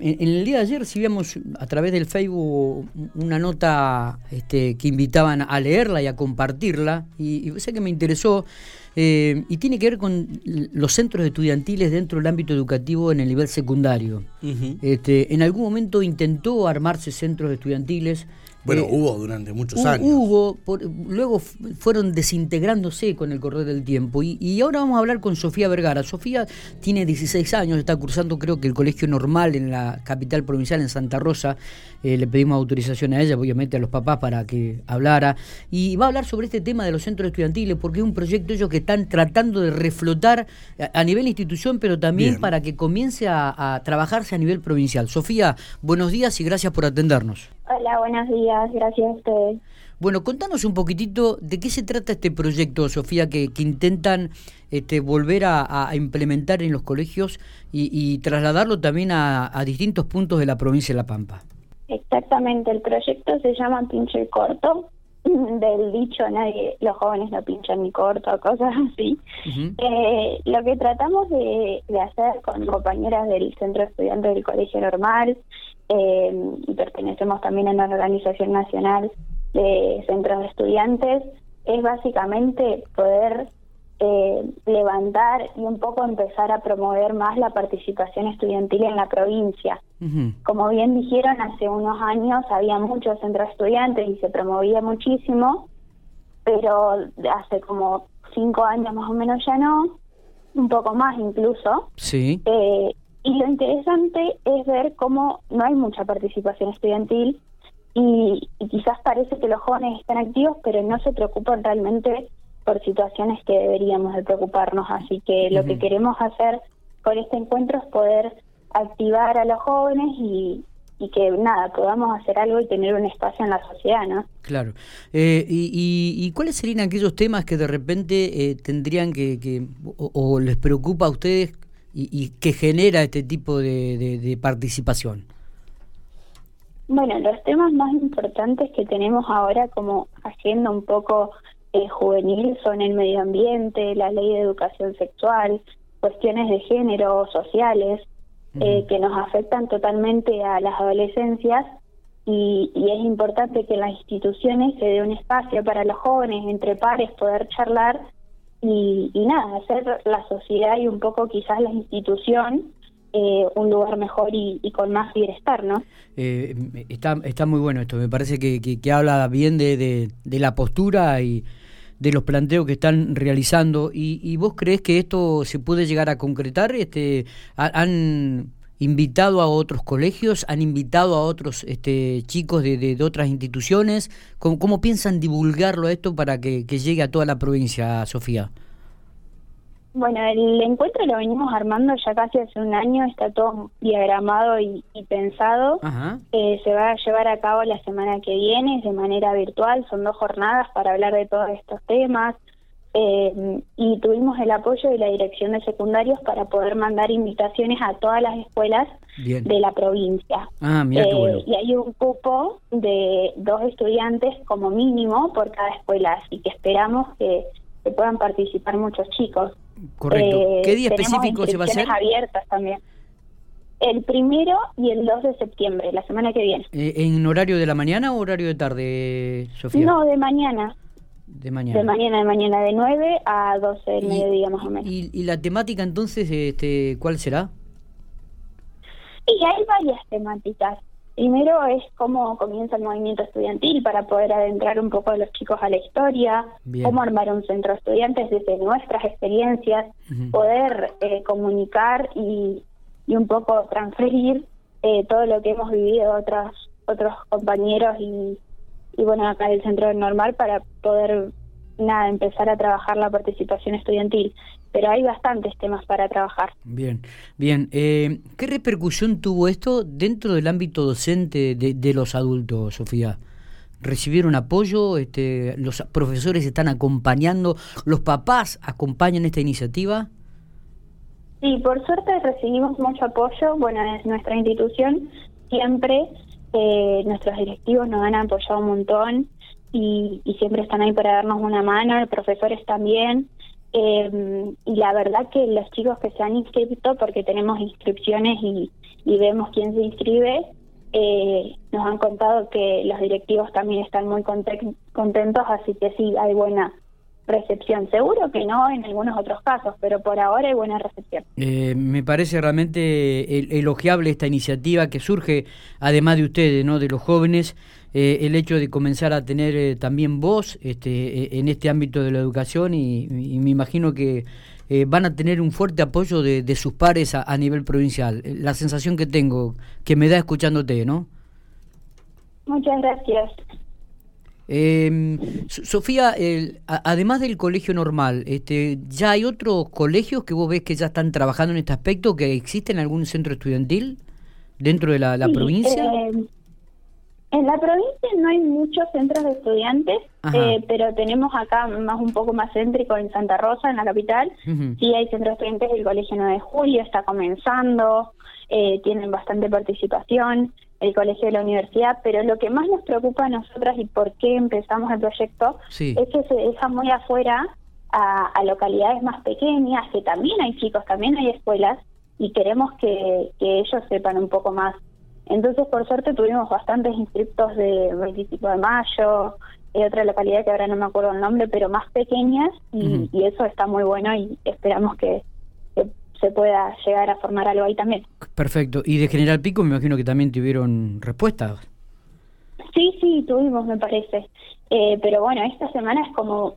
En, el día de ayer recibíamos a través del Facebook una nota este, que invitaban a leerla y a compartirla, y, sé que me interesó, eh, y tiene que ver con los centros estudiantiles dentro del ámbito educativo en el nivel secundario. este, en algún momento intentó armarse centros estudiantiles bueno, eh, hubo durante muchos años. Hubo, luego fueron desintegrándose con el correr del tiempo. Y, ahora vamos a hablar con Sofía Vergara. Sofía tiene 16 años, está cursando creo que el colegio normal en la capital provincial, en Santa Rosa. Eh, le pedimos autorización a ella, obviamente a los papás, para que hablara. Y va a hablar sobre este tema de los centros estudiantiles, porque es un proyecto ellos que están tratando de reflotar a, nivel institución, pero también para que comience a trabajarse a nivel provincial. Sofía, buenos días y gracias por atendernos. Hola, buenos días, gracias a ustedes. Bueno, contanos un poquitito de qué se trata este proyecto, Sofía, que, intentan este, volver a, implementar en los colegios y, trasladarlo también a, distintos puntos de la provincia de La Pampa. Exactamente, el proyecto se llama Pinche Corto, del dicho nadie, los jóvenes no pinchan ni corto, cosas así. Eh, lo que tratamos de, de hacer con compañeras del Centro de Estudiantes del Colegio Normal, eh, y pertenecemos también a una organización nacional de centros de estudiantes, es básicamente poder eh, levantar y un poco empezar a promover más la participación estudiantil en la provincia. Como bien dijeron, hace unos años había muchos centros de estudiantes y se promovía muchísimo, pero hace como cinco años más o menos ya no, un poco más incluso. Sí. Eh, y lo interesante es ver cómo no hay mucha participación estudiantil y, quizás parece que los jóvenes están activos, pero no se preocupan realmente por situaciones que deberíamos de preocuparnos. Así que lo que queremos hacer con este encuentro es poder activar a los jóvenes y, que nada, podamos hacer algo y tener un espacio en la sociedad, ¿no? Claro. Eh, y, cuáles serían aquellos temas que de repente eh, tendrían que, que o, les preocupa a ustedes y, que genera este tipo de, participación? Bueno, los temas más importantes que tenemos ahora como agenda un poco eh, juvenil son el medio ambiente, la ley de educación sexual, cuestiones de género, sociales, eh, que nos afectan totalmente a las adolescencias y, y, es importante que en las instituciones se dé un espacio para los jóvenes, entre pares, poder charlar y, nada, hacer la sociedad y un poco quizás la institución eh, un lugar mejor y, con más bienestar, ¿no? Eh, está, está muy bueno esto, me parece que, que, habla bien de, de, la postura y de los planteos que están realizando. ¿Y, ¿Y, vos crees que esto se puede llegar a concretar? Este, ¿Han invitado a otros colegios? ¿Han invitado a otros este, chicos de, de, otras instituciones? ¿Cómo, ¿Cómo, piensan divulgarlo esto para que, llegue a toda la provincia, Sofía? Bueno, el encuentro lo venimos armando ya casi hace un año, está todo diagramado y, pensado. Eh, se va a llevar a cabo la semana que viene de manera virtual, son dos jornadas para hablar de todos estos temas, eh, y tuvimos el apoyo de la Dirección de Secundarios para poder mandar invitaciones a todas las escuelas de la provincia. Ah, eh, y hay un cupo de dos estudiantes como mínimo por cada escuela, así que esperamos que, puedan participar muchos chicos. Correcto. Eh, ¿Qué día específico se va a hacer? abiertas también. El primero y el 2 de septiembre, la semana que viene. ¿En horario de la mañana o horario de tarde, Sofía? No, de mañana. De mañana. De mañana, de mañana de 9 a 12 del mediodía más o menos. ¿Y, la temática entonces, este, cuál será? Y hay varias temáticas. Primero es cómo comienza el movimiento estudiantil para poder adentrar un poco a los chicos a la historia, cómo armar un centro de estudiantes desde nuestras experiencias, poder eh, comunicar y, y, un poco transferir eh, todo lo que hemos vivido otros otros compañeros y, y bueno, acá el centro normal para poder nada, empezar a trabajar la participación estudiantil. Pero hay bastantes temas para trabajar. Bien, bien. Eh, ¿Qué repercusión tuvo esto dentro del ámbito docente de, de los adultos, Sofía? ¿Recibieron apoyo? Este, ¿Los profesores están acompañando? ¿Los papás acompañan esta iniciativa? Sí, por suerte recibimos mucho apoyo. Bueno, es nuestra institución siempre eh, nuestros directivos nos han apoyado un montón y, siempre están ahí para darnos una mano, los profesores también. Eh, y la verdad que los chicos que se han inscrito, porque tenemos inscripciones y, y vemos quién se inscribe, eh, nos han contado que los directivos también están muy contentos, así que sí, hay buena recepción. Seguro que no en algunos otros casos, pero por ahora hay buena recepción. Eh, me parece realmente elogiable esta iniciativa que surge, además de ustedes, no, de los jóvenes, eh, el hecho de comenzar a tener eh, también voz este, en este ámbito de la educación y, me imagino que van a tener un fuerte apoyo de, sus pares a, nivel provincial. La sensación que tengo, que me da escuchándote, ¿no? Muchas gracias. Eh, Sofía, además del colegio normal, este, ¿ya hay otros colegios que vos ves que ya están trabajando en este aspecto, que existe en algún centro estudiantil dentro de la, provincia? Eh, en la provincia no hay muchos centros de estudiantes, eh, pero tenemos acá más un poco más céntrico en Santa Rosa, en la capital. Sí hay centros de estudiantes del Colegio 9 de Julio, está comenzando, eh, tienen bastante participación el colegio de la universidad, pero lo que más nos preocupa a nosotras y por qué empezamos el proyecto es que se deja muy afuera a, localidades más pequeñas, que también hay chicos, también hay escuelas, y queremos que, ellos sepan un poco más. Entonces, por suerte, tuvimos bastantes inscriptos de 25 de mayo, de otra localidad que ahora no me acuerdo el nombre, pero más pequeñas, y eso está muy bueno y esperamos que, se pueda llegar a formar algo ahí también. Perfecto. Y de General Pico me imagino que también tuvieron respuestas. Sí, sí, tuvimos, me parece. Eh, pero bueno, esta semana es como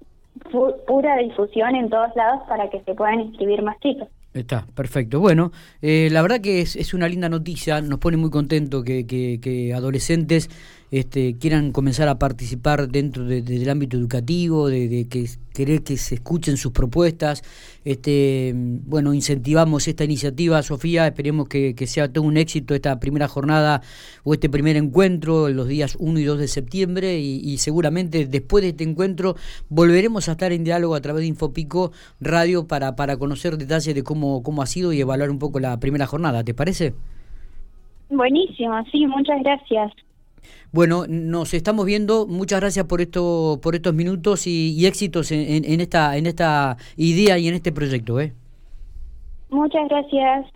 pura difusión en todos lados para que se puedan inscribir más chicos. Está, perfecto. Bueno, eh, la verdad que es, es, una linda noticia, nos pone muy contento que, que, adolescentes este, quieran comenzar a participar dentro del ámbito educativo, de, que querer que se escuchen sus propuestas. Este, bueno, incentivamos esta iniciativa, Sofía, esperemos que, sea todo un éxito esta primera jornada o este primer encuentro en los días 1 y 2 de septiembre y, seguramente después de este encuentro volveremos a estar en diálogo a través de Infopico Radio para, para conocer detalles de cómo, cómo ha sido y evaluar un poco la primera jornada, ¿te parece? Buenísimo, sí, muchas gracias. Bueno, nos estamos viendo. Muchas gracias por esto, por estos minutos y, éxitos en, esta, en esta idea y en este proyecto. ¿eh? Muchas gracias.